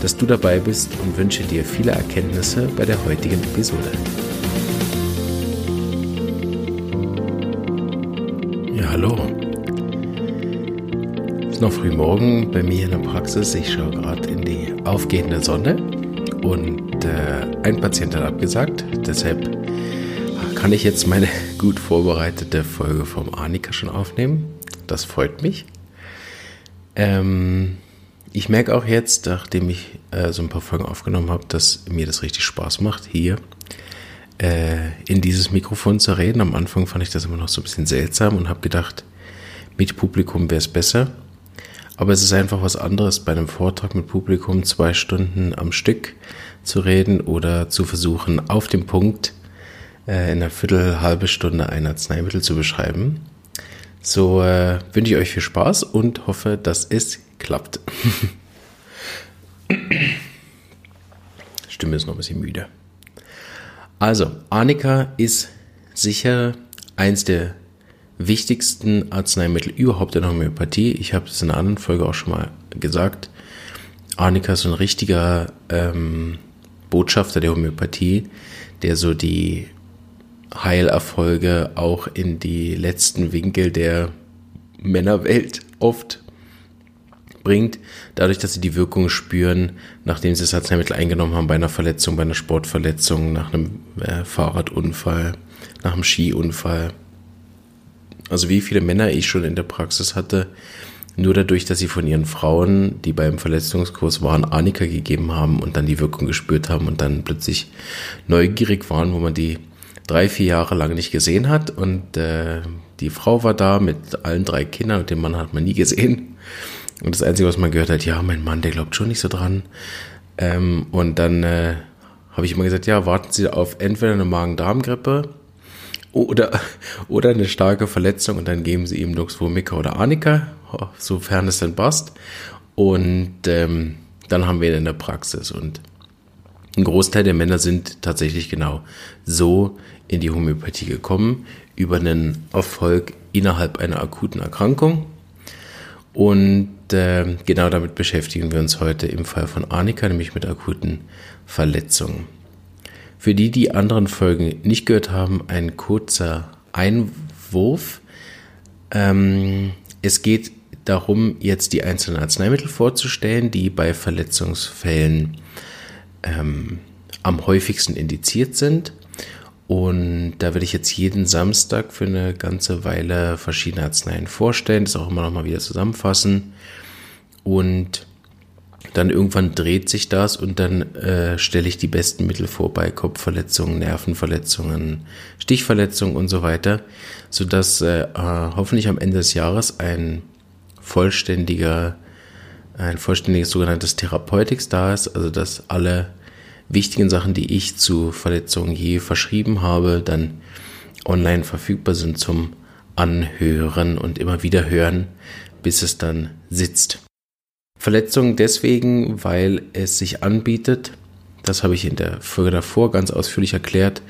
dass du dabei bist und wünsche dir viele Erkenntnisse bei der heutigen Episode. Ja, hallo. Es ist noch früh morgen bei mir in der Praxis. Ich schaue gerade in die aufgehende Sonne und äh, ein Patient hat abgesagt. Deshalb kann ich jetzt meine gut vorbereitete Folge vom Arnika schon aufnehmen. Das freut mich. Ähm, ich merke auch jetzt, nachdem ich äh, so ein paar Folgen aufgenommen habe, dass mir das richtig Spaß macht, hier äh, in dieses Mikrofon zu reden. Am Anfang fand ich das immer noch so ein bisschen seltsam und habe gedacht, mit Publikum wäre es besser. Aber es ist einfach was anderes, bei einem Vortrag mit Publikum zwei Stunden am Stück zu reden oder zu versuchen, auf dem Punkt äh, in einer Viertel, halbe Stunde ein Arzneimittel zu beschreiben. So äh, wünsche ich euch viel Spaß und hoffe, dass es klappt. Stimme ist noch ein bisschen müde. Also, Arnika ist sicher eins der wichtigsten Arzneimittel überhaupt in der Homöopathie. Ich habe es in einer anderen Folge auch schon mal gesagt. Arnika ist ein richtiger ähm, Botschafter der Homöopathie, der so die Heilerfolge auch in die letzten Winkel der Männerwelt oft bringt, dadurch, dass sie die Wirkung spüren, nachdem sie das Arzneimittel eingenommen haben bei einer Verletzung, bei einer Sportverletzung, nach einem äh, Fahrradunfall, nach einem Skiunfall. Also wie viele Männer ich schon in der Praxis hatte, nur dadurch, dass sie von ihren Frauen, die beim Verletzungskurs waren, Anika gegeben haben und dann die Wirkung gespürt haben und dann plötzlich neugierig waren, wo man die drei, vier Jahre lang nicht gesehen hat und äh, die Frau war da mit allen drei Kindern und den Mann hat man nie gesehen. Und das Einzige, was man gehört hat, ja, mein Mann, der glaubt schon nicht so dran. Ähm, und dann äh, habe ich immer gesagt, ja, warten Sie auf entweder eine Magen-Darm-Grippe oder, oder eine starke Verletzung und dann geben Sie ihm Luxvomica oder Arnika, sofern es denn passt. Und ähm, dann haben wir ihn in der Praxis. Und ein Großteil der Männer sind tatsächlich genau so in die Homöopathie gekommen, über einen Erfolg innerhalb einer akuten Erkrankung. Und äh, genau damit beschäftigen wir uns heute im Fall von Arnika, nämlich mit akuten Verletzungen. Für die, die anderen Folgen nicht gehört haben, ein kurzer Einwurf. Ähm, es geht darum, jetzt die einzelnen Arzneimittel vorzustellen, die bei Verletzungsfällen ähm, am häufigsten indiziert sind. Und da werde ich jetzt jeden Samstag für eine ganze Weile verschiedene Arzneien vorstellen, das auch immer noch mal wieder zusammenfassen. Und dann irgendwann dreht sich das und dann äh, stelle ich die besten Mittel vor bei Kopfverletzungen, Nervenverletzungen, Stichverletzungen und so weiter, sodass äh, hoffentlich am Ende des Jahres ein vollständiger, ein vollständiges sogenanntes Therapeutics da ist, also dass alle wichtigen Sachen, die ich zu Verletzungen je verschrieben habe, dann online verfügbar sind zum Anhören und immer wieder hören, bis es dann sitzt. Verletzungen deswegen, weil es sich anbietet, das habe ich in der Folge davor ganz ausführlich erklärt,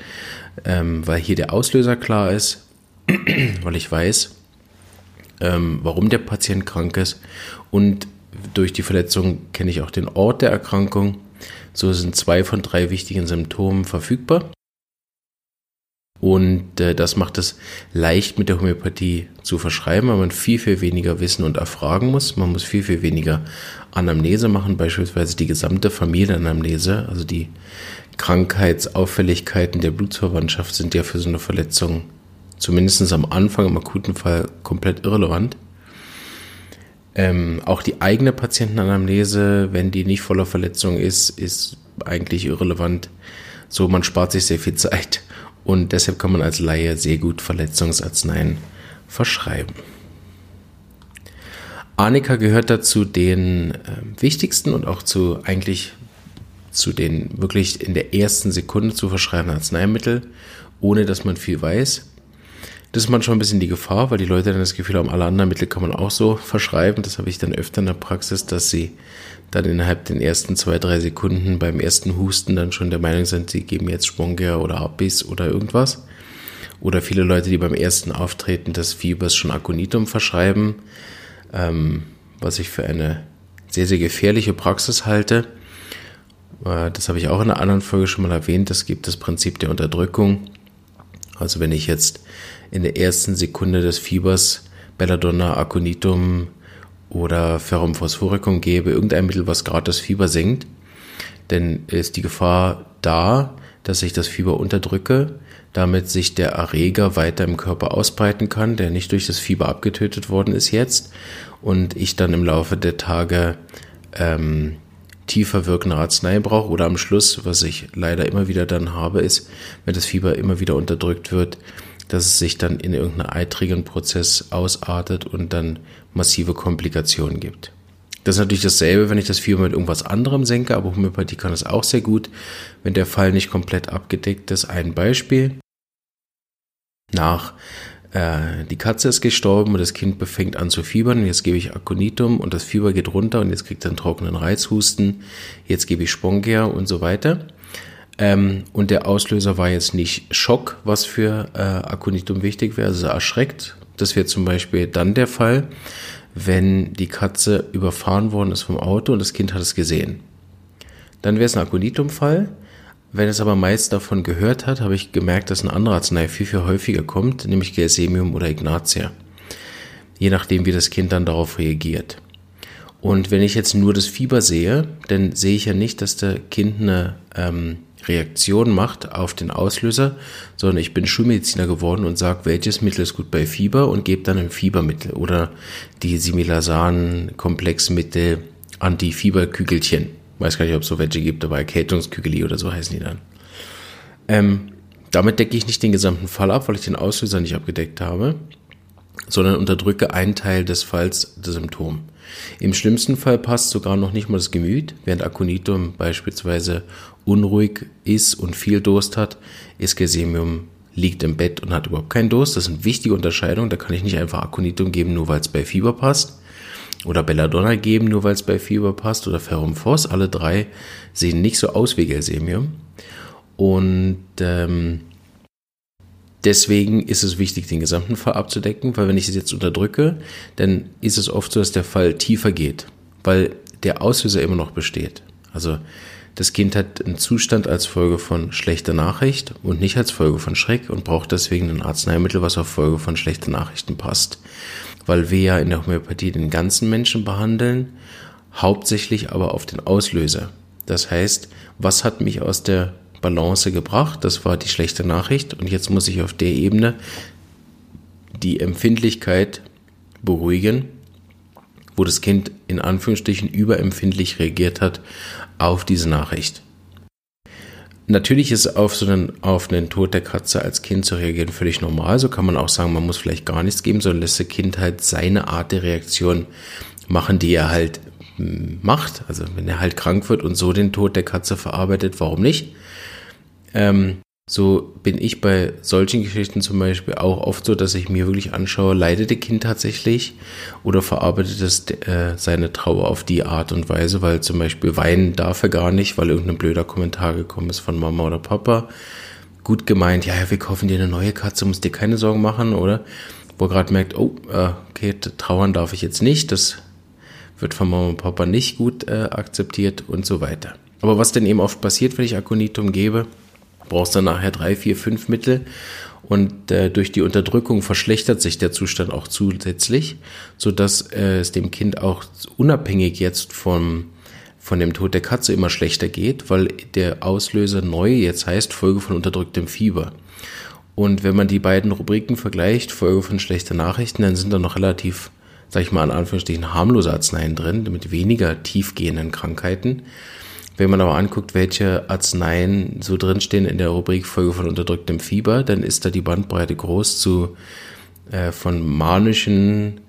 ähm, weil hier der Auslöser klar ist, weil ich weiß, ähm, warum der Patient krank ist und durch die Verletzung kenne ich auch den Ort der Erkrankung so sind zwei von drei wichtigen Symptomen verfügbar. Und äh, das macht es leicht mit der Homöopathie zu verschreiben, weil man viel, viel weniger wissen und erfragen muss. Man muss viel, viel weniger Anamnese machen, beispielsweise die gesamte Familienanamnese, also die Krankheitsauffälligkeiten der Blutsverwandtschaft sind ja für so eine Verletzung zumindest am Anfang im akuten Fall komplett irrelevant. Ähm, auch die eigene Patientenanamnese, wenn die nicht voller Verletzung ist, ist eigentlich irrelevant. So, man spart sich sehr viel Zeit und deshalb kann man als Laie sehr gut Verletzungsarzneien verschreiben. Arnika gehört dazu den äh, wichtigsten und auch zu eigentlich zu den wirklich in der ersten Sekunde zu verschreibenden Arzneimittel, ohne dass man viel weiß. Das ist manchmal ein bisschen die Gefahr, weil die Leute dann das Gefühl haben, alle anderen Mittel kann man auch so verschreiben. Das habe ich dann öfter in der Praxis, dass sie dann innerhalb den ersten zwei, drei Sekunden beim ersten Husten dann schon der Meinung sind, sie geben jetzt Spongia oder Abis oder irgendwas. Oder viele Leute, die beim ersten Auftreten des Fiebers schon Aconitum verschreiben, ähm, was ich für eine sehr, sehr gefährliche Praxis halte. Äh, das habe ich auch in einer anderen Folge schon mal erwähnt. Es gibt das Prinzip der Unterdrückung. Also wenn ich jetzt in der ersten Sekunde des Fiebers Belladonna, Aconitum oder Ferrum phosphoricum gebe, irgendein Mittel, was gerade das Fieber senkt, dann ist die Gefahr da, dass ich das Fieber unterdrücke, damit sich der Erreger weiter im Körper ausbreiten kann, der nicht durch das Fieber abgetötet worden ist jetzt und ich dann im Laufe der Tage ähm, tiefer wirkende Arznei brauche oder am Schluss, was ich leider immer wieder dann habe, ist, wenn das Fieber immer wieder unterdrückt wird, dass es sich dann in irgendeinen eitrigen Prozess ausartet und dann massive Komplikationen gibt. Das ist natürlich dasselbe, wenn ich das Fieber mit irgendwas anderem senke, aber Homöopathie kann das auch sehr gut, wenn der Fall nicht komplett abgedeckt ist. Ein Beispiel. Nach äh, die Katze ist gestorben und das Kind befängt an zu fiebern. Jetzt gebe ich Aconitum und das Fieber geht runter und jetzt kriegt er einen trockenen Reizhusten. Jetzt gebe ich Spongia und so weiter. Ähm, und der Auslöser war jetzt nicht Schock, was für äh, Aconitum wichtig wäre, also erschreckt. Das wäre zum Beispiel dann der Fall, wenn die Katze überfahren worden ist vom Auto und das Kind hat es gesehen. Dann wäre es ein Aconitum-Fall. Wenn es aber meist davon gehört hat, habe ich gemerkt, dass ein anderer Arznei viel, viel häufiger kommt, nämlich Gelsemium oder Ignatia. Je nachdem, wie das Kind dann darauf reagiert. Und wenn ich jetzt nur das Fieber sehe, dann sehe ich ja nicht, dass der Kind eine ähm, Reaktion macht auf den Auslöser, sondern ich bin Schulmediziner geworden und sage, welches Mittel ist gut bei Fieber und gebe dann ein Fiebermittel oder die Similasan-Komplexmittel Anti-Fieberkügelchen. Weiß gar nicht, ob es so welche gibt, aber Erkältungskügeli oder so heißen die dann. Ähm, damit decke ich nicht den gesamten Fall ab, weil ich den Auslöser nicht abgedeckt habe, sondern unterdrücke einen Teil des Falls des Symptoms. Im schlimmsten Fall passt sogar noch nicht mal das Gemüt, während Aconitum beispielsweise unruhig ist und viel Durst hat, ist Gesemium liegt im Bett und hat überhaupt keinen Durst. Das ist eine wichtige Unterscheidung. Da kann ich nicht einfach Aconitum geben, nur weil es bei Fieber passt. Oder Belladonna geben, nur weil es bei Fieber passt. Oder Ferrum Phos. Alle drei sehen nicht so aus wie Gelsemium. Und ähm, deswegen ist es wichtig, den gesamten Fall abzudecken, weil wenn ich es jetzt unterdrücke, dann ist es oft so, dass der Fall tiefer geht, weil der Auslöser immer noch besteht. Also das Kind hat einen Zustand als Folge von schlechter Nachricht und nicht als Folge von Schreck und braucht deswegen ein Arzneimittel, was auf Folge von schlechten Nachrichten passt. Weil wir ja in der Homöopathie den ganzen Menschen behandeln, hauptsächlich aber auf den Auslöser. Das heißt, was hat mich aus der Balance gebracht? Das war die schlechte Nachricht und jetzt muss ich auf der Ebene die Empfindlichkeit beruhigen, wo das Kind in Anführungsstrichen überempfindlich reagiert hat auf diese Nachricht. Natürlich ist auf so einen, auf einen Tod der Katze als Kind zu reagieren völlig normal. So kann man auch sagen, man muss vielleicht gar nichts geben, sondern lässt das Kind halt seine Art der Reaktion machen, die er halt hm, macht. Also wenn er halt krank wird und so den Tod der Katze verarbeitet, warum nicht? Ähm, so bin ich bei solchen Geschichten zum Beispiel auch oft so, dass ich mir wirklich anschaue, leidet der Kind tatsächlich oder verarbeitet es äh, seine Trauer auf die Art und Weise, weil zum Beispiel weinen darf er gar nicht, weil irgendein blöder Kommentar gekommen ist von Mama oder Papa. Gut gemeint, ja, wir kaufen dir eine neue Katze, musst dir keine Sorgen machen, oder? Wo er gerade merkt, oh, äh, okay, trauern darf ich jetzt nicht, das wird von Mama und Papa nicht gut äh, akzeptiert und so weiter. Aber was denn eben oft passiert, wenn ich Aconitum gebe, brauchst dann nachher drei, vier, fünf Mittel und äh, durch die Unterdrückung verschlechtert sich der Zustand auch zusätzlich, so dass äh, es dem Kind auch unabhängig jetzt vom von dem Tod der Katze immer schlechter geht, weil der Auslöser neu jetzt heißt Folge von unterdrücktem Fieber. Und wenn man die beiden Rubriken vergleicht, Folge von schlechter Nachrichten, dann sind da noch relativ, sag ich mal, in Anführungsstrichen harmlose Arzneien drin, mit weniger tiefgehenden Krankheiten. Wenn man aber anguckt, welche Arzneien so drinstehen in der Rubrik Folge von unterdrücktem Fieber, dann ist da die Bandbreite groß zu äh, von manischen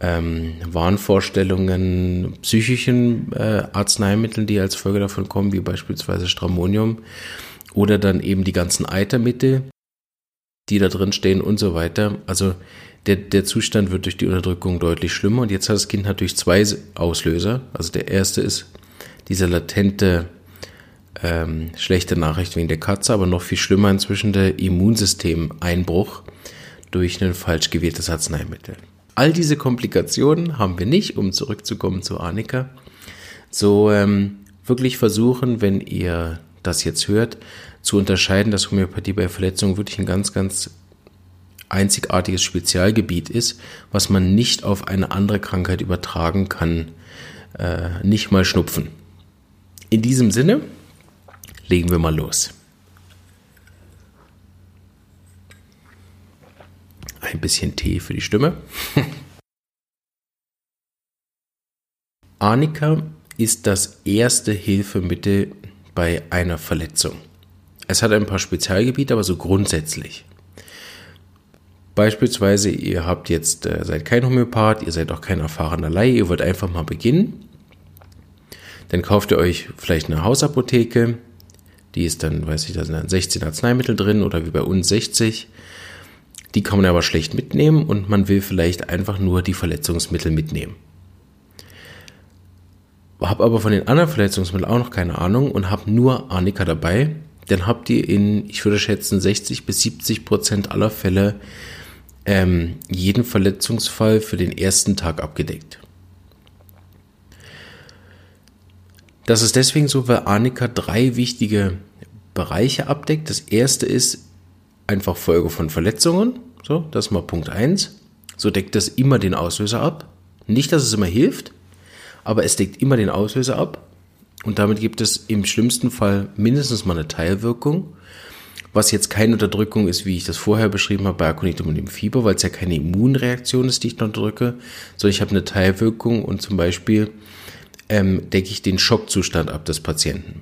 ähm, Wahnvorstellungen psychischen äh, Arzneimitteln, die als Folge davon kommen, wie beispielsweise Stramonium oder dann eben die ganzen Eitermittel, die da drin stehen und so weiter. Also der, der Zustand wird durch die Unterdrückung deutlich schlimmer und jetzt hat das Kind natürlich zwei Auslöser. Also der erste ist dieser latente ähm, schlechte Nachricht wegen der Katze, aber noch viel schlimmer inzwischen der Immunsystemeinbruch durch ein falsch gewähltes Arzneimittel. All diese Komplikationen haben wir nicht, um zurückzukommen zu Annika. So ähm, wirklich versuchen, wenn ihr das jetzt hört, zu unterscheiden, dass Homöopathie bei Verletzungen wirklich ein ganz, ganz einzigartiges Spezialgebiet ist, was man nicht auf eine andere Krankheit übertragen kann, äh, nicht mal Schnupfen. In diesem Sinne legen wir mal los. Ein bisschen Tee für die Stimme. Arnika ist das erste Hilfemittel bei einer Verletzung. Es hat ein paar Spezialgebiete, aber so grundsätzlich. Beispielsweise, ihr habt jetzt, äh, seid kein Homöopath, ihr seid auch kein erfahrener Laie, ihr wollt einfach mal beginnen. Dann kauft ihr euch vielleicht eine Hausapotheke, die ist dann, weiß ich, da sind dann 16 Arzneimittel drin oder wie bei uns 60. Die kann man aber schlecht mitnehmen und man will vielleicht einfach nur die Verletzungsmittel mitnehmen. Hab aber von den anderen Verletzungsmitteln auch noch keine Ahnung und hab nur Arnika dabei. Dann habt ihr in, ich würde schätzen, 60 bis 70 Prozent aller Fälle ähm, jeden Verletzungsfall für den ersten Tag abgedeckt. Das ist deswegen so, weil Arnika drei wichtige Bereiche abdeckt. Das erste ist einfach Folge von Verletzungen. So, das ist mal Punkt eins. So deckt das immer den Auslöser ab. Nicht, dass es immer hilft, aber es deckt immer den Auslöser ab. Und damit gibt es im schlimmsten Fall mindestens mal eine Teilwirkung. Was jetzt keine Unterdrückung ist, wie ich das vorher beschrieben habe bei Aconitum und dem Fieber, weil es ja keine Immunreaktion ist, die ich unterdrücke, sondern ich habe eine Teilwirkung und zum Beispiel ähm, decke ich den Schockzustand ab des Patienten.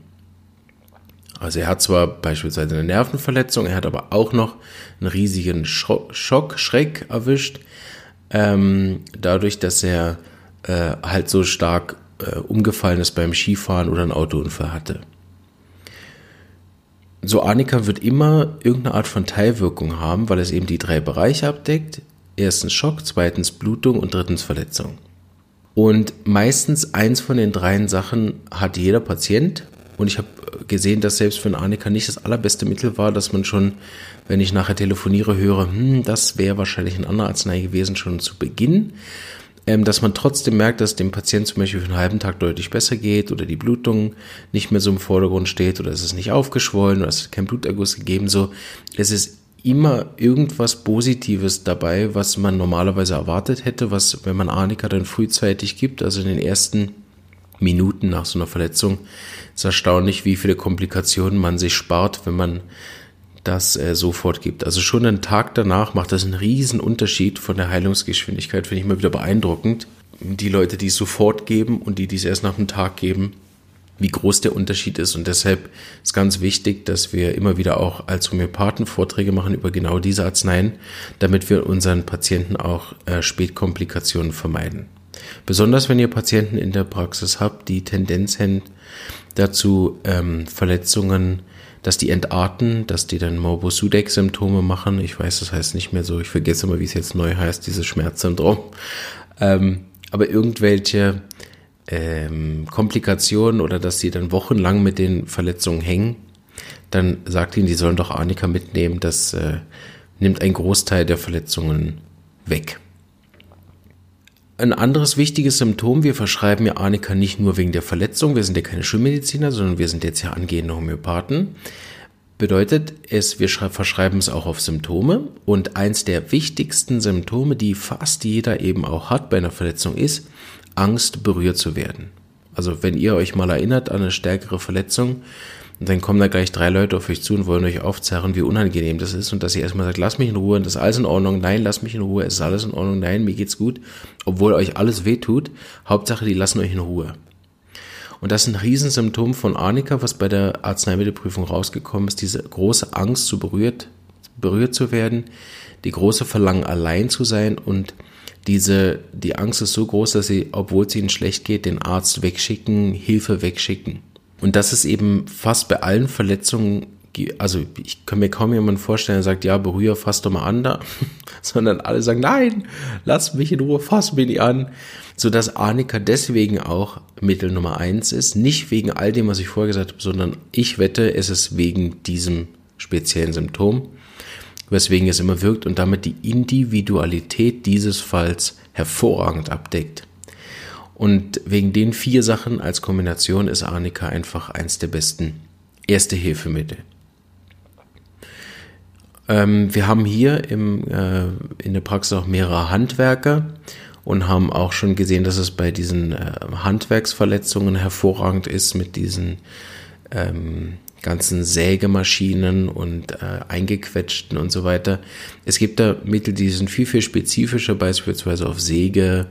Also er hat zwar beispielsweise eine Nervenverletzung, er hat aber auch noch einen riesigen Schock, Schreck erwischt, ähm, dadurch, dass er äh, halt so stark äh, umgefallen ist beim Skifahren oder einen Autounfall hatte. So Arnika wird immer irgendeine Art von Teilwirkung haben, weil es eben die drei Bereiche abdeckt. Erstens Schock, zweitens Blutung und drittens Verletzung. Und meistens eins von den dreien Sachen hat jeder Patient. Und ich habe gesehen, dass selbst für einen Arnika nicht das allerbeste Mittel war, dass man schon, wenn ich nachher telefoniere, höre, hm, das wäre wahrscheinlich ein anderer Arznei gewesen, schon zu Beginn. Ähm, dass man trotzdem merkt, dass dem Patienten zum Beispiel für einen halben Tag deutlich besser geht oder die Blutung nicht mehr so im Vordergrund steht oder es ist nicht aufgeschwollen oder es ist kein Bluterguss gegeben. So, es ist immer irgendwas Positives dabei, was man normalerweise erwartet hätte, was, wenn man Arnika dann frühzeitig gibt, also in den ersten Minuten nach so einer Verletzung, ist erstaunlich, wie viele Komplikationen man sich spart, wenn man das äh, sofort gibt. Also schon einen Tag danach macht das einen riesen Unterschied von der Heilungsgeschwindigkeit, finde ich mal wieder beeindruckend. Die Leute, die es sofort geben und die, die es erst nach einem Tag geben, wie groß der Unterschied ist. Und deshalb ist ganz wichtig, dass wir immer wieder auch als Homöopathen Vorträge machen über genau diese Arzneien, damit wir unseren Patienten auch äh, Spätkomplikationen vermeiden. Besonders wenn ihr Patienten in der Praxis habt, die Tendenz haben dazu, ähm, Verletzungen, dass die entarten, dass die dann Morbus Sudeck-Symptome machen. Ich weiß, das heißt nicht mehr so. Ich vergesse immer, wie es jetzt neu heißt, dieses Schmerzsyndrom. Ähm, aber irgendwelche ähm, Komplikationen oder dass sie dann wochenlang mit den Verletzungen hängen, dann sagt ihnen, die sollen doch Arnika mitnehmen. Das äh, nimmt einen Großteil der Verletzungen weg. Ein anderes wichtiges Symptom, wir verschreiben ja Arnika nicht nur wegen der Verletzung, wir sind ja keine Schulmediziner, sondern wir sind jetzt ja angehende Homöopathen. Bedeutet es, wir verschreiben es auch auf Symptome und eins der wichtigsten Symptome, die fast jeder eben auch hat bei einer Verletzung ist, Angst, berührt zu werden. Also wenn ihr euch mal erinnert an eine stärkere Verletzung, dann kommen da gleich drei Leute auf euch zu und wollen euch aufzerren, wie unangenehm das ist. Und dass ihr erstmal sagt, lass mich in Ruhe, das ist alles in Ordnung, nein, lass mich in Ruhe, es ist alles in Ordnung, nein, mir geht's gut, obwohl euch alles wehtut, Hauptsache, die lassen euch in Ruhe. Und das ist ein Riesensymptom von Arnika, was bei der Arzneimittelprüfung rausgekommen ist, diese große Angst, zu berührt, berührt zu werden, die große Verlangen, allein zu sein und diese, die Angst ist so groß, dass sie, obwohl es ihnen schlecht geht, den Arzt wegschicken, Hilfe wegschicken. Und das ist eben fast bei allen Verletzungen, also ich kann mir kaum jemanden vorstellen, der sagt, ja, berühre, fass doch mal an da, sondern alle sagen, nein, lass mich in Ruhe, fass mich nicht an. Sodass Arnika deswegen auch Mittel Nummer eins ist, nicht wegen all dem, was ich vorher gesagt habe, sondern ich wette, es ist wegen diesem speziellen Symptom, weswegen es immer wirkt und damit die Individualität dieses Falls hervorragend abdeckt. Und wegen den vier Sachen als Kombination ist Arnika einfach eins der besten Erste-Hilfemittel. Ähm, wir haben hier im, äh, in der Praxis auch mehrere Handwerker und haben auch schon gesehen, dass es bei diesen äh, Handwerksverletzungen hervorragend ist mit diesen ähm, ganzen Sägemaschinen und äh, eingequetschten und so weiter. Es gibt da Mittel, die sind viel, viel spezifischer, beispielsweise auf Säge,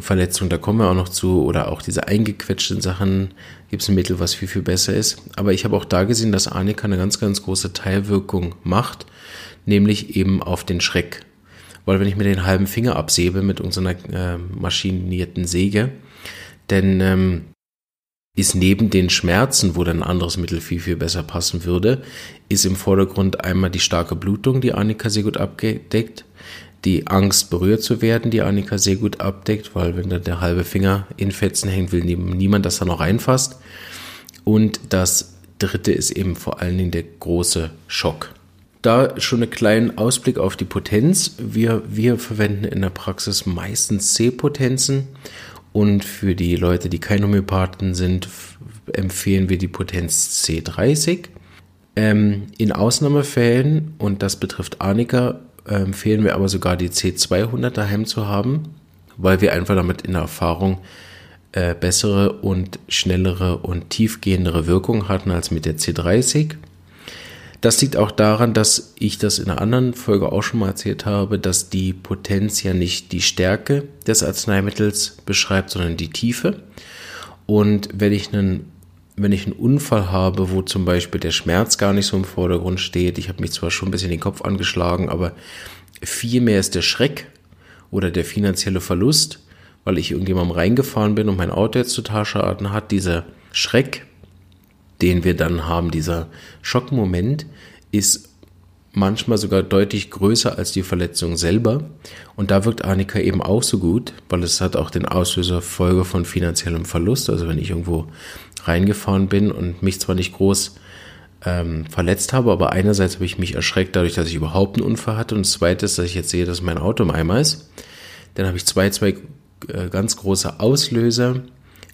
Verletzung, da kommen wir auch noch zu, oder auch diese eingequetschten Sachen, gibt es ein Mittel, was viel, viel besser ist. Aber ich habe auch da gesehen, dass Arnika eine ganz, ganz große Teilwirkung macht, nämlich eben auf den Schreck. Weil wenn ich mir den halben Finger absäbe mit unserer äh, maschinierten Säge, denn ähm, ist neben den Schmerzen, wo dann ein anderes Mittel viel, viel besser passen würde, ist im Vordergrund einmal die starke Blutung, die Annika sehr gut abdeckt, die Angst berührt zu werden, die Annika sehr gut abdeckt, weil wenn da der halbe Finger in Fetzen hängt, will niemand, dass er noch reinfasst. Und das dritte ist eben vor allen Dingen der große Schock. Da schon einen kleinen Ausblick auf die Potenz. Wir, wir verwenden in der Praxis meistens C-Potenzen und für die Leute, die keine Homöopathen sind, empfehlen wir die Potenz C30. Ähm, in Ausnahmefällen, und das betrifft Arnika, empfehlen wir aber sogar die C200 daheim zu haben, weil wir einfach damit in der Erfahrung äh, bessere und schnellere und tiefgehendere Wirkung hatten als mit der C30. Das liegt auch daran, dass ich das in einer anderen Folge auch schon mal erzählt habe, dass die Potenz ja nicht die Stärke des Arzneimittels beschreibt, sondern die Tiefe. Und wenn ich einen wenn ich einen Unfall habe, wo zum Beispiel der Schmerz gar nicht so im Vordergrund steht, ich habe mich zwar schon ein bisschen den Kopf angeschlagen, aber vielmehr ist der Schreck oder der finanzielle Verlust, weil ich irgendjemandem reingefahren bin und mein Auto jetzt total Schaden hat, dieser Schreck, den wir dann haben, dieser Schockmoment, ist manchmal sogar deutlich größer als die Verletzung selber. Und da wirkt Arnika eben auch so gut, weil es hat auch den Auslöser Folge von finanziellem Verlust. Also wenn ich irgendwo reingefahren bin und mich zwar nicht groß ähm, verletzt habe, aber einerseits habe ich mich erschreckt dadurch, dass ich überhaupt einen Unfall hatte und zweites, dass ich jetzt sehe, dass mein Auto im Eimer ist. Dann habe ich zwei, zwei äh, ganz große Auslöser,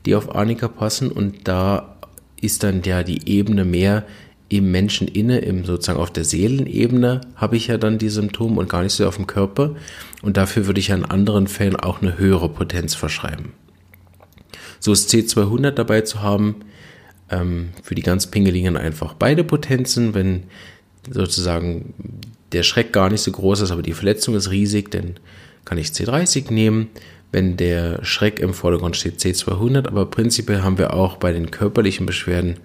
die auf Arnika passen und da ist dann ja die Ebene mehr im Menschen inne, im sozusagen auf der Seelenebene habe ich ja dann die Symptome und gar nicht so auf dem Körper. Und dafür würde ich ja in anderen Fällen auch eine höhere Potenz verschreiben. So ist C200 dabei zu haben, ähm, für die ganz Pingeligen einfach beide Potenzen, wenn sozusagen der Schreck gar nicht so groß ist, aber die Verletzung ist riesig, dann kann ich C30 nehmen. Wenn der Schreck im Vordergrund steht, C200, aber prinzipiell haben wir auch bei den körperlichen Beschwerden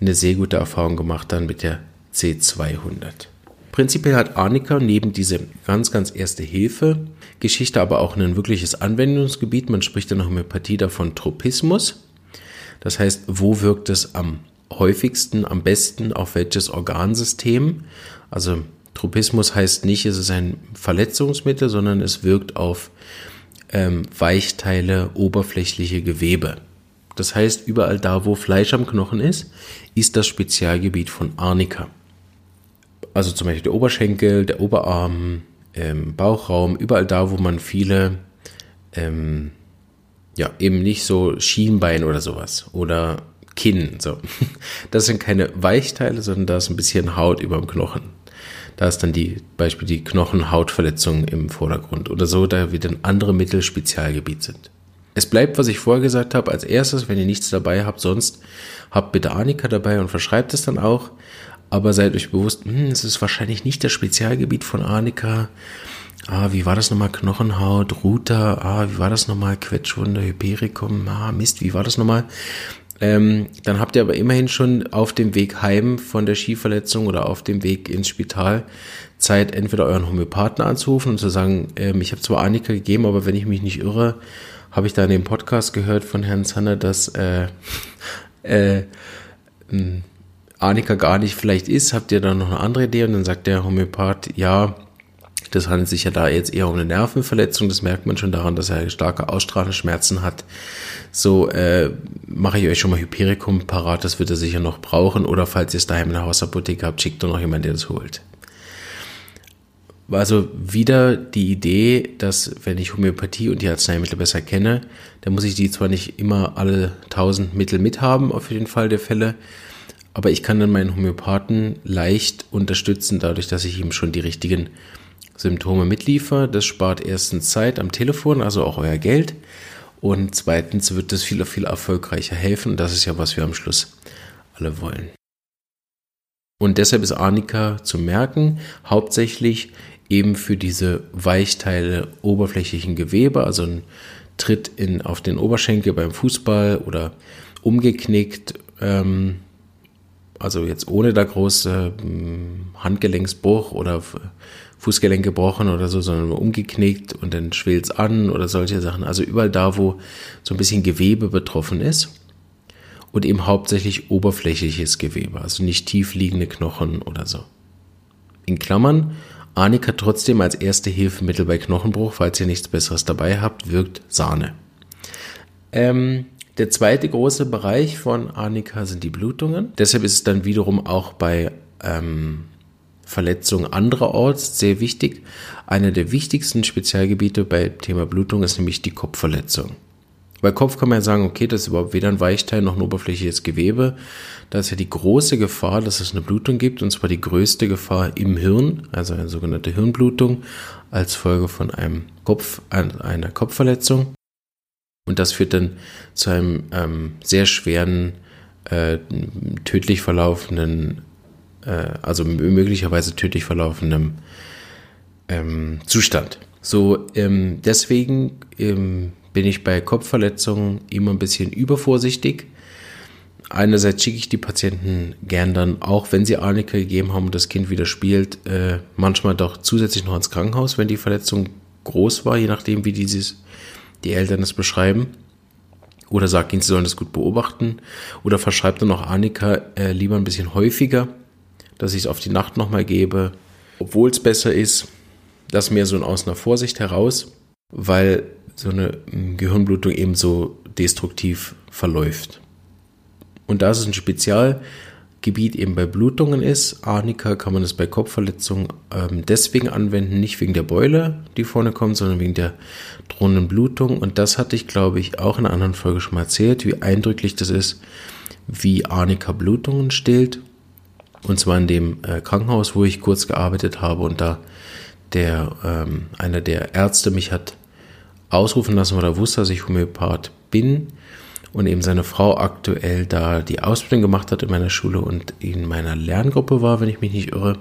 eine sehr gute Erfahrung gemacht dann mit der C200. Prinzipiell hat Arnika neben diese ganz, ganz erste Hilfe Geschichte aber auch ein wirkliches Anwendungsgebiet. Man spricht in der Homöopathie davon Tropismus. Das heißt, wo wirkt es am häufigsten, am besten auf welches Organsystem? Also Tropismus heißt nicht, es ist ein Verletzungsmittel, sondern es wirkt auf ähm, Weichteile, oberflächliche Gewebe. Das heißt, überall da, wo Fleisch am Knochen ist, ist das Spezialgebiet von Arnika. Also zum Beispiel der Oberschenkel, der Oberarm, ähm, Bauchraum, überall da, wo man viele, ähm, ja, eben nicht so Schienbein oder sowas oder Kinn, so. Das sind keine Weichteile, sondern da ist ein bisschen Haut über dem Knochen. Da ist dann die, Beispiel die Knochenhautverletzung im Vordergrund oder so, da wieder andere Mittel Spezialgebiet sind. Es bleibt, was ich vorher gesagt habe, als erstes, wenn ihr nichts dabei habt, sonst habt bitte Annika dabei und verschreibt es dann auch. Aber seid euch bewusst, hm, es ist wahrscheinlich nicht das Spezialgebiet von Arnika. Ah, wie war das nochmal? Knochenhaut, Ruta, ah, wie war das nochmal? Quetschwunde, Hypericum, ah, Mist, wie war das nochmal? Ähm, dann habt ihr aber immerhin schon auf dem Weg heim von der Skiverletzung oder auf dem Weg ins Spital Zeit, entweder euren Homöopathen anzurufen und zu sagen, ähm, ich habe zwar Annika gegeben, aber wenn ich mich nicht irre, habe ich da in dem Podcast gehört von Herrn Zander, dass äh, äh, Annika gar nicht vielleicht ist. Habt ihr da noch eine andere Idee? Und dann sagt der Homöopath, ja, das handelt sich ja da jetzt eher um eine Nervenverletzung. Das merkt man schon daran, dass er starke ausstrahlende Schmerzen hat. So äh, mache ich euch schon mal Hypericum parat, das wird er sicher noch brauchen. Oder falls ihr es daheim in der Hausapotheke habt, schickt doch noch jemand, der das holt. Also wieder die Idee, dass wenn ich Homöopathie und die Arzneimittel besser kenne, dann muss ich die zwar nicht immer alle tausend Mittel mithaben, auf jeden Fall der Fälle, aber ich kann dann meinen Homöopathen leicht unterstützen, dadurch, dass ich ihm schon die richtigen Symptome mitliefer. Das spart erstens Zeit am Telefon, also auch euer Geld. Und zweitens wird das viel, viel erfolgreicher helfen. Das ist ja, was wir am Schluss alle wollen. Und deshalb ist Arnika zu merken, hauptsächlich eben für diese Weichteile oberflächlichen Gewebe, also ein Tritt in, auf den Oberschenkel beim Fußball oder umgeknickt, ähm, also jetzt ohne da große ähm, Handgelenksbruch oder Fußgelenk gebrochen oder so, sondern umgeknickt und dann schwillt's an oder solche Sachen. Also überall da, wo so ein bisschen Gewebe betroffen ist und eben hauptsächlich oberflächliches Gewebe, also nicht tief liegende Knochen oder so. In Klammern, Arnika trotzdem als erste Hilfemittel bei Knochenbruch, falls ihr nichts Besseres dabei habt, wirkt Sahne. Ähm, der zweite große Bereich von Arnika sind die Blutungen. Deshalb ist es dann wiederum auch bei ähm, Verletzungen andererorts sehr wichtig. Einer der wichtigsten Spezialgebiete bei Thema Blutung ist nämlich die Kopfverletzung. Bei Kopf kann man ja sagen, okay, das ist überhaupt weder ein Weichteil noch ein oberflächliches Gewebe. Da ist ja die große Gefahr, dass es eine Blutung gibt, und zwar die größte Gefahr im Hirn, also eine sogenannte Hirnblutung, als Folge von einem Kopf, einer Kopfverletzung. Und das führt dann zu einem ähm, sehr schweren, äh, tödlich verlaufenden äh, also möglicherweise tödlich verlaufendem ähm, Zustand. So, ähm, deswegen ähm, bin ich bei Kopfverletzungen immer ein bisschen übervorsichtig. Einerseits schicke ich die Patienten gern dann, auch wenn sie Arnika gegeben haben und das Kind wieder spielt, äh, manchmal doch zusätzlich noch ins Krankenhaus, wenn die Verletzung groß war, je nachdem, wie dieses, die Eltern es beschreiben. Oder sagt ihnen, sie sollen das gut beobachten. Oder verschreibt dann auch Arnika äh, lieber ein bisschen häufiger, dass ich es auf die Nacht nochmal gebe, obwohl es besser ist, das mehr so aus einer Vorsicht heraus, weil so eine hm, Gehirnblutung eben so destruktiv verläuft. Und da es ein Spezialgebiet eben bei Blutungen ist, Arnika kann man es bei Kopfverletzungen ähm, deswegen anwenden, nicht wegen der Beule, die vorne kommt, sondern wegen der drohenden Blutung. Und das hatte ich, glaube ich, auch in einer anderen Folge schon mal erzählt, wie eindrücklich das ist, wie Arnika Blutungen stillt und zwar in dem äh, Krankenhaus, wo ich kurz gearbeitet habe und da der, ähm, einer der Ärzte mich hat ausrufen lassen, weil er wusste, dass ich Homöopath bin und eben seine Frau aktuell da die Ausbildung gemacht hat in meiner Schule und in meiner Lerngruppe war, wenn ich mich nicht irre,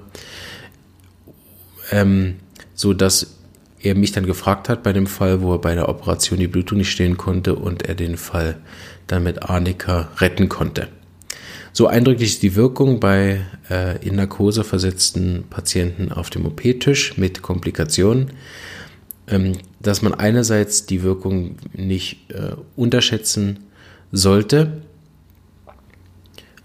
ähm, so dass er mich dann gefragt hat bei dem Fall, wo er bei der Operation die Blutung nicht stehen konnte und er den Fall dann mit Arnika retten konnte. So eindrücklich ist die Wirkung bei äh, in Narkose versetzten Patienten auf dem OP-Tisch mit Komplikationen, ähm, dass man einerseits die Wirkung nicht äh, unterschätzen sollte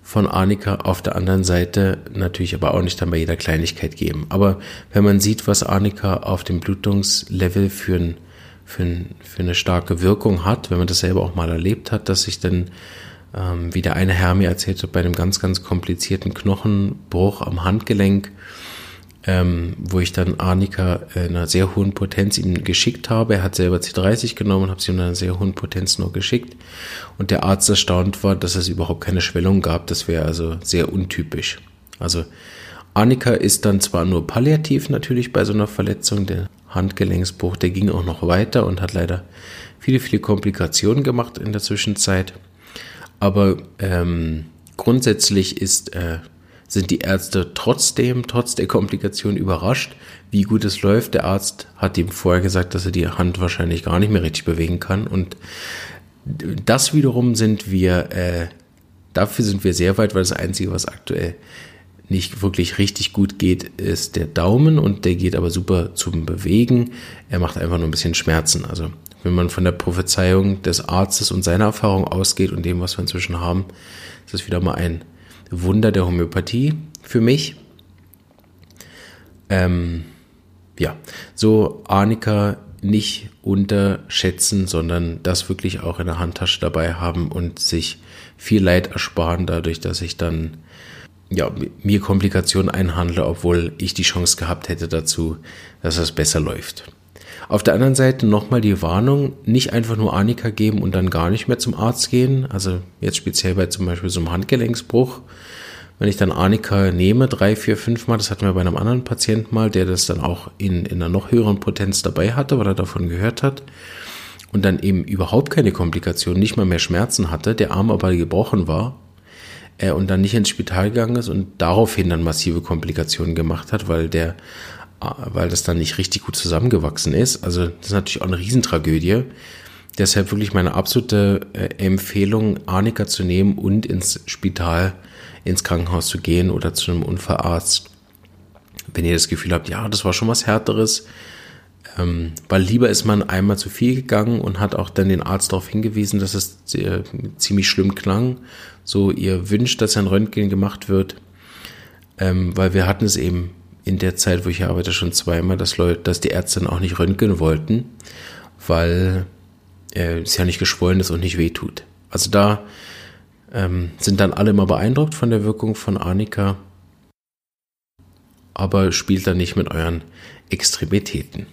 von Arnika, auf der anderen Seite natürlich aber auch nicht dann bei jeder Kleinigkeit geben. Aber wenn man sieht, was Arnika auf dem Blutungslevel für, ein, für, ein, für eine starke Wirkung hat, wenn man das selber auch mal erlebt hat, dass sich dann ähm, wie der eine Herr mir erzählte, bei einem ganz, ganz komplizierten Knochenbruch am Handgelenk, ähm, wo ich dann Arnika in einer sehr hohen Potenz ihm geschickt habe. Er hat selber C30 genommen und habe sie in einer sehr hohen Potenz nur geschickt. Und der Arzt erstaunt war, dass es überhaupt keine Schwellung gab. Das wäre also sehr untypisch. Also Arnika ist dann zwar nur palliativ natürlich bei so einer Verletzung, der Handgelenksbruch, der ging auch noch weiter und hat leider viele, viele Komplikationen gemacht in der Zwischenzeit. Aber ähm, grundsätzlich ist, äh, sind die Ärzte trotzdem, trotz der Komplikation überrascht, wie gut es läuft. Der Arzt hat ihm vorher gesagt, dass er die Hand wahrscheinlich gar nicht mehr richtig bewegen kann. Und das wiederum sind wir, äh, dafür sind wir sehr weit, weil das Einzige, was aktuell nicht wirklich richtig gut geht, ist der Daumen und der geht aber super zum Bewegen. Er macht einfach nur ein bisschen Schmerzen. Also wenn man von der Prophezeiung des Arztes und seiner Erfahrung ausgeht und dem, was wir inzwischen haben, ist das wieder mal ein Wunder der Homöopathie für mich. Ähm, ja, so Arnika nicht unterschätzen, sondern das wirklich auch in der Handtasche dabei haben und sich viel Leid ersparen dadurch, dass ich dann ja, mir Komplikationen einhandle, obwohl ich die Chance gehabt hätte dazu, dass es besser läuft. Auf der anderen Seite nochmal die Warnung, nicht einfach nur Anika geben und dann gar nicht mehr zum Arzt gehen. Also jetzt speziell bei zum Beispiel so einem Handgelenksbruch. Wenn ich dann Anika nehme, drei, vier, fünf Mal, das hatten wir bei einem anderen Patienten mal, der das dann auch in, in einer noch höheren Potenz dabei hatte, weil er davon gehört hat und dann eben überhaupt keine Komplikationen, nicht mal mehr Schmerzen hatte, der Arm aber gebrochen war äh, und dann nicht ins Spital gegangen ist und daraufhin dann massive Komplikationen gemacht hat, weil der weil das dann nicht richtig gut zusammengewachsen ist. Also das ist natürlich auch eine Riesentragödie. Deshalb wirklich meine absolute äh, Empfehlung, Arnika zu nehmen und ins Spital, ins Krankenhaus zu gehen oder zu einem Unfallarzt. Wenn ihr das Gefühl habt, ja, das war schon was Härteres, ähm, weil lieber ist man einmal zu viel gegangen und hat auch dann den Arzt darauf hingewiesen, dass es äh, ziemlich schlimm klang. So, ihr wünscht, dass ein Röntgen gemacht wird, ähm, weil wir hatten es eben in der Zeit, wo ich arbeite, schon zweimal, dass Leute, dass die Ärzte dann auch nicht röntgen wollten, weil äh, es ja nicht geschwollen ist und nicht wehtut. Also da ähm, sind dann alle immer beeindruckt von der Wirkung von Arnika, aber spielt dann nicht mit euren Extremitäten.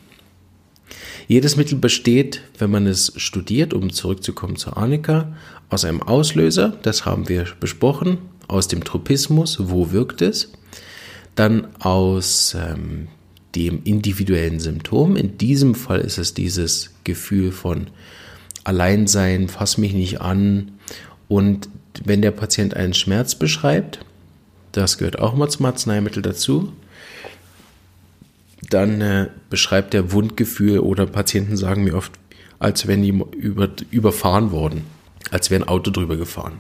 Jedes Mittel besteht, wenn man es studiert, um zurückzukommen zu Arnika, aus einem Auslöser, das haben wir besprochen, aus dem Tropismus, wo wirkt es, dann aus ähm, dem individuellen Symptom. In diesem Fall ist es dieses Gefühl von Alleinsein, fass mich nicht an. Und wenn der Patient einen Schmerz beschreibt, das gehört auch mal zum Arzneimittel dazu, dann äh, beschreibt er Wundgefühl oder Patienten sagen mir oft, als wären die über, überfahren worden, als wäre ein Auto drüber gefahren.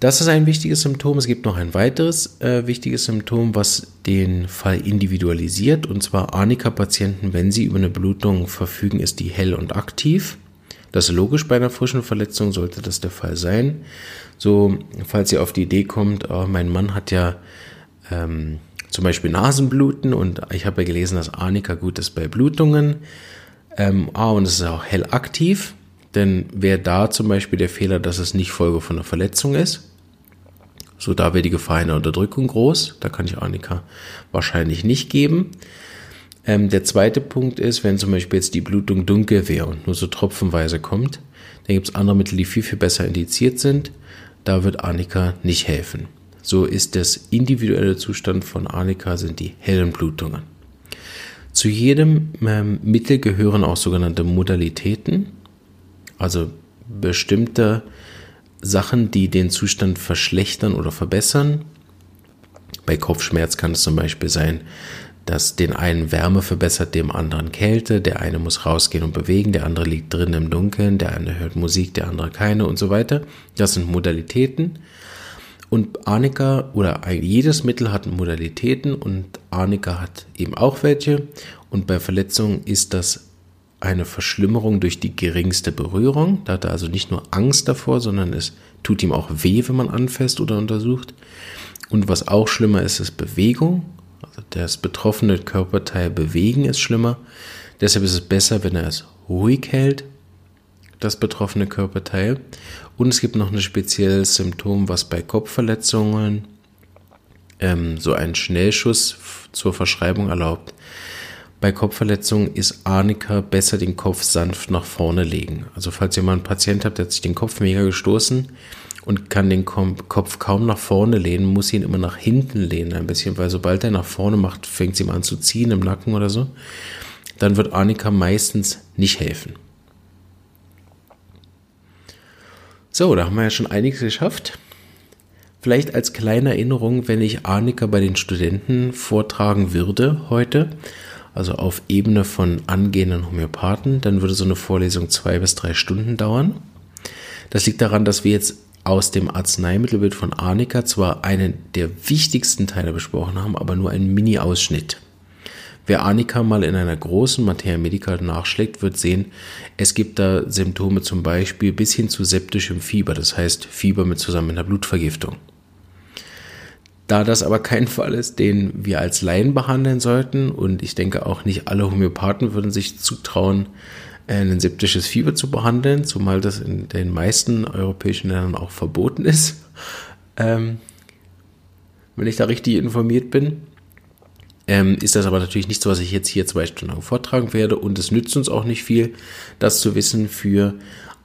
Das ist ein wichtiges Symptom. Es gibt noch ein weiteres äh, wichtiges Symptom, was den Fall individualisiert. Und zwar Arnika-Patienten, wenn sie über eine Blutung verfügen, ist die hell und aktiv. Das ist logisch bei einer frischen Verletzung, sollte das der Fall sein. So, falls ihr auf die Idee kommt, oh, mein Mann hat ja ähm, zum Beispiel Nasenbluten und ich habe ja gelesen, dass Arnika gut ist bei Blutungen. Ähm, ah, und es ist auch hell aktiv, denn wäre da zum Beispiel der Fehler, dass es nicht Folge von einer Verletzung ist. So, da wäre die Gefahr einer Unterdrückung groß. Da kann ich Arnika wahrscheinlich nicht geben. Ähm, der zweite Punkt ist, wenn zum Beispiel jetzt die Blutung dunkel wäre und nur so tropfenweise kommt, dann gibt es andere Mittel, die viel, viel besser indiziert sind. Da wird Arnika nicht helfen. So ist das individuelle Zustand von Arnika sind die hellen Blutungen. Zu jedem ähm, Mittel gehören auch sogenannte Modalitäten, also bestimmte Sachen, die den Zustand verschlechtern oder verbessern. Bei Kopfschmerz kann es zum Beispiel sein, dass den einen Wärme verbessert, dem anderen Kälte, der eine muss rausgehen und bewegen, der andere liegt drin im Dunkeln, der eine hört Musik, der andere keine und so weiter. Das sind Modalitäten. Und Arnika oder jedes Mittel hat Modalitäten und Arnika hat eben auch welche. Und bei Verletzungen ist das eine Verschlimmerung durch die geringste Berührung. Da hat er also nicht nur Angst davor, sondern es tut ihm auch weh, wenn man anfasst oder untersucht. Und was auch schlimmer ist, ist Bewegung. Also das betroffene Körperteil bewegen ist schlimmer. Deshalb ist es besser, wenn er es ruhig hält das betroffene Körperteil. Und es gibt noch ein spezielles Symptom, was bei Kopfverletzungen ähm, so einen Schnellschuss zur Verschreibung erlaubt. Bei Kopfverletzungen ist Arnika besser den Kopf sanft nach vorne legen. Also falls ihr mal einen Patient habt, der hat sich den Kopf mega gestoßen und kann den Kopf kaum nach vorne lehnen, muss ihn immer nach hinten lehnen ein bisschen, weil sobald er nach vorne macht, fängt sie ihm an zu ziehen im Nacken oder so. Dann wird Arnika meistens nicht helfen. So, da haben wir ja schon einiges geschafft. Vielleicht als kleine Erinnerung, wenn ich Arnika bei den Studenten vortragen würde heute, also auf Ebene von angehenden Homöopathen, dann würde so eine Vorlesung zwei bis drei Stunden dauern. Das liegt daran, dass wir jetzt aus dem Arzneimittelbild von Arnika zwar einen der wichtigsten Teile besprochen haben, aber nur einen Mini-Ausschnitt. Wer Arnika mal in einer großen Materia Medica nachschlägt, wird sehen, es gibt da Symptome zum Beispiel bis hin zu septischem Fieber, das heißt Fieber mit zusammenhängender Blutvergiftung. Da das aber kein Fall ist, den wir als Laien behandeln sollten, und ich denke auch nicht alle Homöopathen würden sich zutrauen, ein septisches Fieber zu behandeln, zumal das in den meisten europäischen Ländern auch verboten ist, ähm, wenn ich da richtig informiert bin. Ähm, ist das aber natürlich nicht so, was ich jetzt hier zwei Stunden lang vortragen werde und es nützt uns auch nicht viel, das zu wissen für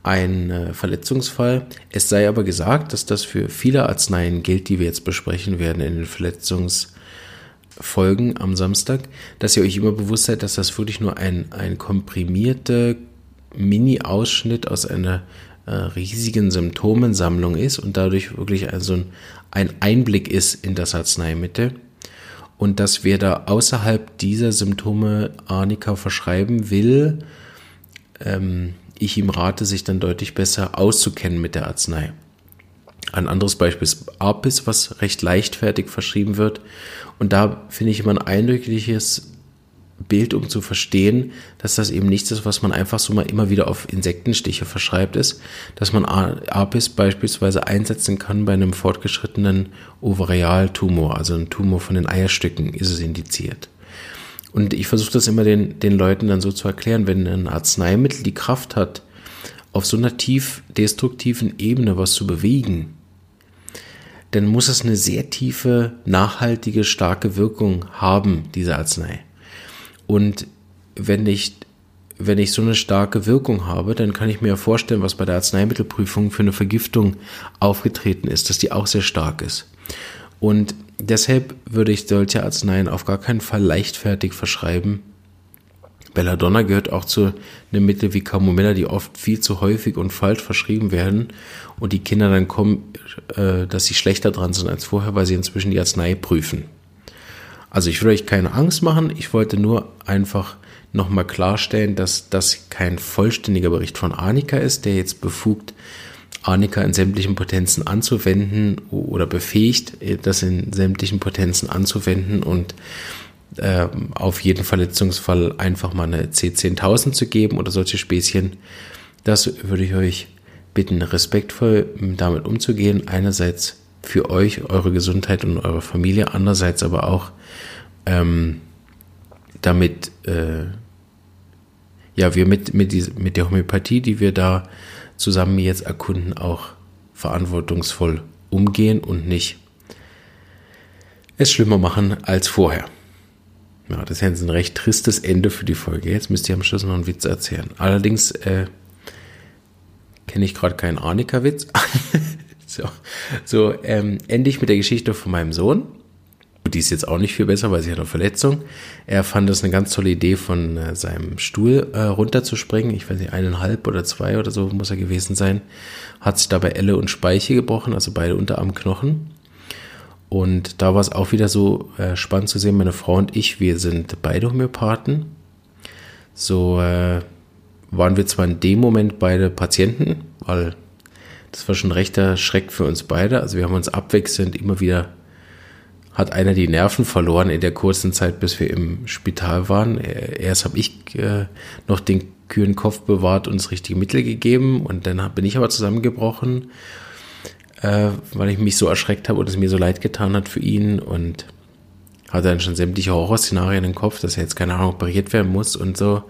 einen äh, Verletzungsfall. Es sei aber gesagt, dass das für viele Arzneien gilt, die wir jetzt besprechen werden in den Verletzungsfolgen am Samstag, dass ihr euch immer bewusst seid, dass das wirklich nur ein, ein komprimierter Mini-Ausschnitt aus einer äh, riesigen Symptomensammlung ist und dadurch wirklich also ein, ein Einblick ist in das Arzneimittel und dass wer da außerhalb dieser Symptome Arnika verschreiben will, ähm, ich ihm rate, sich dann deutlich besser auszukennen mit der Arznei. Ein anderes Beispiel ist Apis, was recht leichtfertig verschrieben wird. Und da finde ich immer ein eindrückliches Bild, um zu verstehen, dass das eben nichts ist, was man einfach so mal immer wieder auf Insektenstiche verschreibt ist, dass man Apis beispielsweise einsetzen kann bei einem fortgeschrittenen Ovarialtumor, also einem Tumor von den Eierstücken, ist es indiziert. Und ich versuche das immer den, den Leuten dann so zu erklären, wenn ein Arzneimittel die Kraft hat, auf so einer tief destruktiven Ebene was zu bewegen, dann muss es eine sehr tiefe, nachhaltige, starke Wirkung haben, diese Arznei. Und wenn ich, wenn ich so eine starke Wirkung habe, dann kann ich mir vorstellen, was bei der Arzneimittelprüfung für eine Vergiftung aufgetreten ist, dass die auch sehr stark ist. Und deshalb würde ich solche Arzneien auf gar keinen Fall leichtfertig verschreiben. Belladonna gehört auch zu einem Mittel wie Camomilla, die oft viel zu häufig und falsch verschrieben werden und die Kinder dann kommen, äh, dass sie schlechter dran sind als vorher, weil sie inzwischen die Arznei prüfen. Also ich will euch keine Angst machen, ich wollte nur einfach nochmal klarstellen, dass das kein vollständiger Bericht von Arnika ist, der jetzt befugt, Arnika in sämtlichen Potenzen anzuwenden oder befähigt, das in sämtlichen Potenzen anzuwenden und äh, auf jeden Verletzungsfall einfach mal eine C10.000 zu geben oder solche Späßchen. Das würde ich euch bitten, respektvoll damit umzugehen. Einerseits für euch, eure Gesundheit und eure Familie, andererseits aber auch ähm, damit äh, ja wir mit, mit, die, mit der Homöopathie, die wir da zusammen jetzt erkunden, auch verantwortungsvoll umgehen und nicht es schlimmer machen als vorher. Ja, das ist jetzt ein recht tristes Ende für die Folge. Jetzt müsst ihr am Schluss noch einen Witz erzählen. Allerdings äh, kenne ich gerade keinen Arnika-Witz. so, so ähm, ende ich mit der Geschichte von meinem Sohn die ist jetzt auch nicht viel besser, weil sie hat eine Verletzung. Er fand es eine ganz tolle Idee, von äh, seinem Stuhl äh, runterzuspringen. Ich weiß nicht, eineinhalb oder zwei oder so muss er gewesen sein. Hat sich dabei Elle und Speiche gebrochen, also beide Unterarmknochen. Und da war es auch wieder so äh, spannend zu sehen, meine Frau und ich, wir sind beide Homöopathen. So äh, waren wir zwar in dem Moment beide Patienten, weil das war schon rechter Schreck für uns beide. Also wir haben uns abwechselnd immer wieder hat einer die Nerven verloren in der kurzen Zeit, bis wir im Spital waren. Erst habe ich äh, noch den kühlen Kopf bewahrt und das richtige Mittel gegeben und dann bin ich aber zusammengebrochen, äh, weil ich mich so erschreckt habe und es mir so leid getan hat für ihn und hatte dann schon sämtliche Horrorszenarien im Kopf, dass er jetzt keine Ahnung operiert werden muss und so.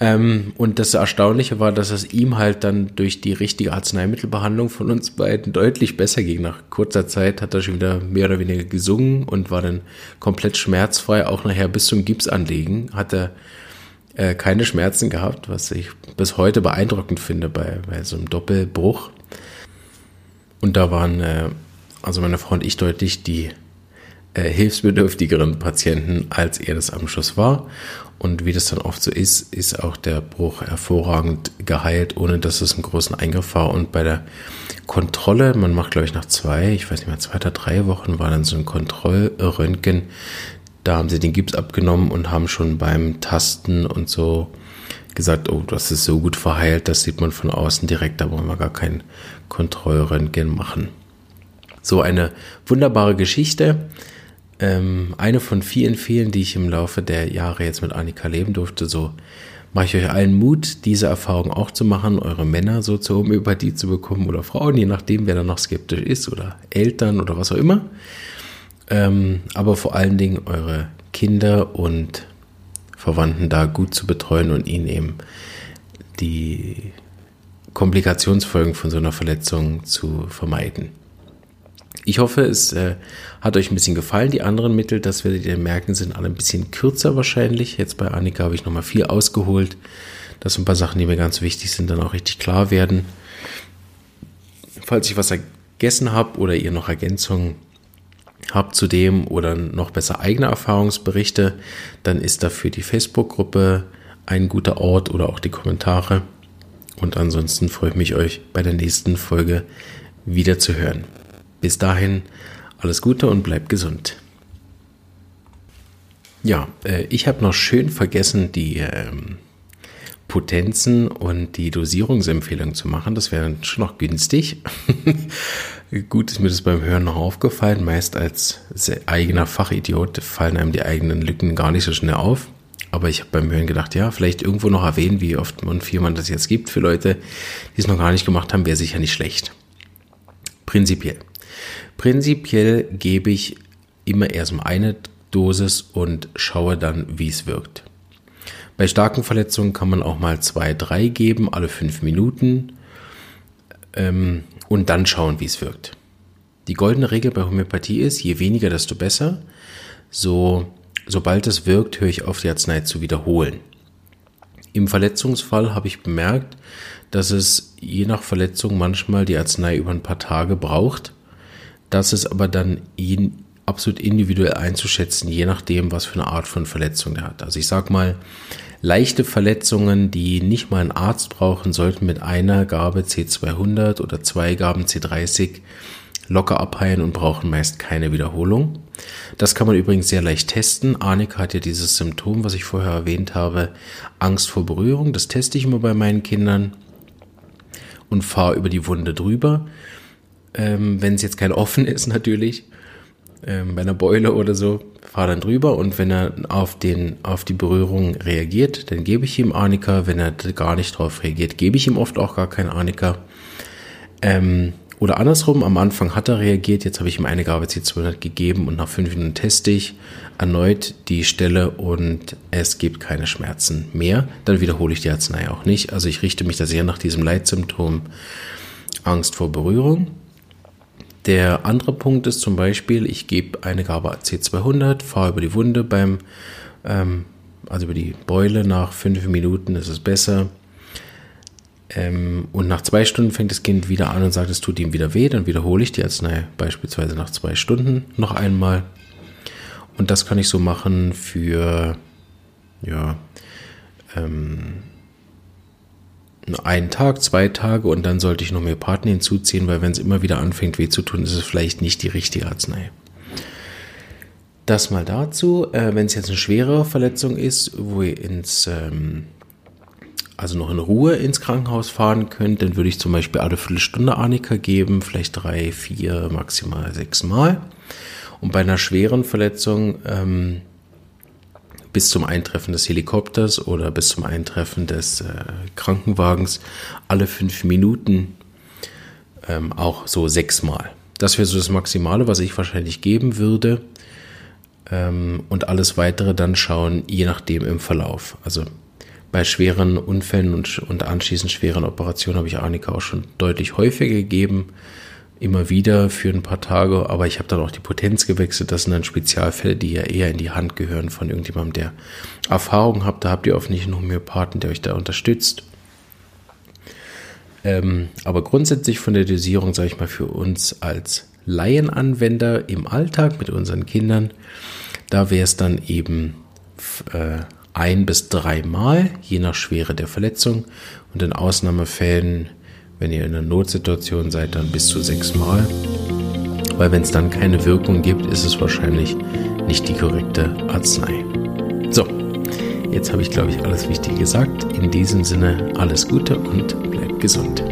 Ähm, und das Erstaunliche war, dass es ihm halt dann durch die richtige Arzneimittelbehandlung von uns beiden deutlich besser ging. Nach kurzer Zeit hat er schon wieder mehr oder weniger gesungen und war dann komplett schmerzfrei, auch nachher bis zum Gipsanlegen hat er äh, keine Schmerzen gehabt, was ich bis heute beeindruckend finde bei, bei so einem Doppelbruch. Und da waren äh, also meine Frau und ich deutlich die äh, hilfsbedürftigeren Patienten, als er das am Schluss war. Und wie das dann oft so ist, ist auch der Bruch hervorragend geheilt, ohne dass es einen großen Eingriff war. Und bei der Kontrolle, man macht, glaube ich, nach zwei, ich weiß nicht mehr, zwei oder drei Wochen war dann so ein Kontrollröntgen. Da haben sie den Gips abgenommen und haben schon beim Tasten und so gesagt, oh, das ist so gut verheilt, das sieht man von außen direkt, da wollen wir gar kein Kontrollröntgen machen. So eine wunderbare Geschichte. Ähm, eine von vielen, vielen, die ich im Laufe der Jahre jetzt mit Annika leben durfte. So mache ich euch allen Mut, diese Erfahrung auch zu machen, eure Männer so zur Homöopathie zu bekommen oder Frauen, je nachdem, wer da noch skeptisch ist oder Eltern oder was auch immer. Ähm, aber vor allen Dingen eure Kinder und Verwandten da gut zu betreuen und ihnen eben die Komplikationsfolgen von so einer Verletzung zu vermeiden. Ich hoffe, es äh, hat euch ein bisschen gefallen. Die anderen Mittel, das werdet ihr merken, sind alle ein bisschen kürzer wahrscheinlich. Jetzt bei Annika habe ich nochmal viel ausgeholt, dass ein paar Sachen, die mir ganz wichtig sind, dann auch richtig klar werden. Falls ich was vergessen habe oder ihr noch Ergänzungen habt zu dem oder noch besser eigene Erfahrungsberichte, dann ist dafür die Facebook-Gruppe ein guter Ort oder auch die Kommentare. Und ansonsten freue ich mich, euch bei der nächsten Folge wieder zu hören. Bis dahin alles Gute und bleibt gesund. Ja, äh, ich habe noch schön vergessen, die ähm, Potenzen und die Dosierungsempfehlung zu machen. Das wäre schon noch günstig. Gut ist mir das beim Hören noch aufgefallen. Meist als eigener Fachidiot fallen einem die eigenen Lücken gar nicht so schnell auf. Aber ich habe beim Hören gedacht, ja, vielleicht irgendwo noch erwähnen, wie oft und viel man das jetzt gibt für Leute, die es noch gar nicht gemacht haben, wäre sicher nicht schlecht. Prinzipiell. Prinzipiell gebe ich immer erst um eine Dosis und schaue dann, wie es wirkt. Bei starken Verletzungen kann man auch mal zwei, drei geben, alle fünf Minuten ähm, und dann schauen, wie es wirkt. Die goldene Regel bei Homöopathie ist, je weniger, desto besser. So, sobald es wirkt, höre ich auf, die Arznei zu wiederholen. Im Verletzungsfall habe ich bemerkt, dass es je nach Verletzung manchmal die Arznei über ein paar Tage braucht. Das ist aber dann ihn absolut individuell einzuschätzen, je nachdem, was für eine Art von Verletzung er hat. Also ich sage mal, Leichte Verletzungen, die nicht mal einen Arzt brauchen, sollten mit einer Gabe C200 oder zwei Gaben C30 locker abheilen und brauchen meist keine Wiederholung. Das kann man übrigens sehr leicht testen. Arnika hat ja dieses Symptom, was ich vorher erwähnt habe, Angst vor Berührung. Das teste ich immer bei meinen Kindern und fahre über die Wunde drüber. Ähm, wenn es jetzt kein offen ist natürlich, ähm, bei einer Beule oder so, fahre dann drüber und wenn er auf, den, auf die Berührung reagiert, dann gebe ich ihm Arnika. Wenn er gar nicht drauf reagiert, gebe ich ihm oft auch gar keinen Arnika. Ähm, oder andersrum, am Anfang hat er reagiert, jetzt habe ich ihm eine Gabe C200 gegeben und nach fünf Minuten teste ich erneut die Stelle und es gibt keine Schmerzen mehr. Dann wiederhole ich die Arznei auch nicht. Also ich richte mich da sehr nach diesem Leitsymptom Angst vor Berührung. Der andere Punkt ist zum Beispiel, ich gebe eine Gabe C200, fahre über die Wunde beim, ähm, also über die Beule, nach fünf Minuten ist es besser. Ähm, und nach zwei Stunden fängt das Kind wieder an und sagt, es tut ihm wieder weh, dann wiederhole ich die Arznei beispielsweise nach zwei Stunden noch einmal. Und das kann ich so machen für, ja, ähm, einen Tag, zwei Tage und dann sollte ich noch Homöopathen hinzuziehen, weil wenn es immer wieder anfängt weh zu tun, ist es vielleicht nicht die richtige Arznei. Das mal dazu. Äh, wenn es jetzt eine schwere Verletzung ist, wo ihr ins, ähm, also noch in Ruhe ins Krankenhaus fahren könnt, dann würde ich zum Beispiel alle Viertelstunde Arnika geben, vielleicht drei, vier, maximal sechs Mal. Und bei einer schweren Verletzung ähm, bis zum Eintreffen des Helikopters oder bis zum Eintreffen des äh, Krankenwagens alle fünf Minuten ähm, auch so sechsmal. Das wäre so das Maximale, was ich wahrscheinlich geben würde. Ähm, und alles weitere dann schauen, je nachdem im Verlauf. Also bei schweren Unfällen und, und anschließend schweren Operationen habe ich Arnika auch schon deutlich häufiger gegeben immer wieder für ein paar Tage, aber ich habe dann auch die Potenz gewechselt. Das sind dann Spezialfälle, die ja eher in die Hand gehören von irgendjemandem, der Erfahrung hat. Da habt ihr offensichtlich einen Homöopathen, der euch da unterstützt. Ähm, aber grundsätzlich von der Dosierung, sage ich mal, für uns als Laienanwender im Alltag mit unseren Kindern, da wäre es dann eben äh, ein bis dreimal, je nach Schwere der Verletzung. Und in Ausnahmefällen wenn ihr in einer Notsituation seid, dann bis zu sechsmal. Weil wenn es dann keine Wirkung gibt, ist es wahrscheinlich nicht die korrekte Arznei. So, jetzt habe ich, glaube ich, alles Wichtige gesagt. In diesem Sinne alles Gute und bleibt gesund.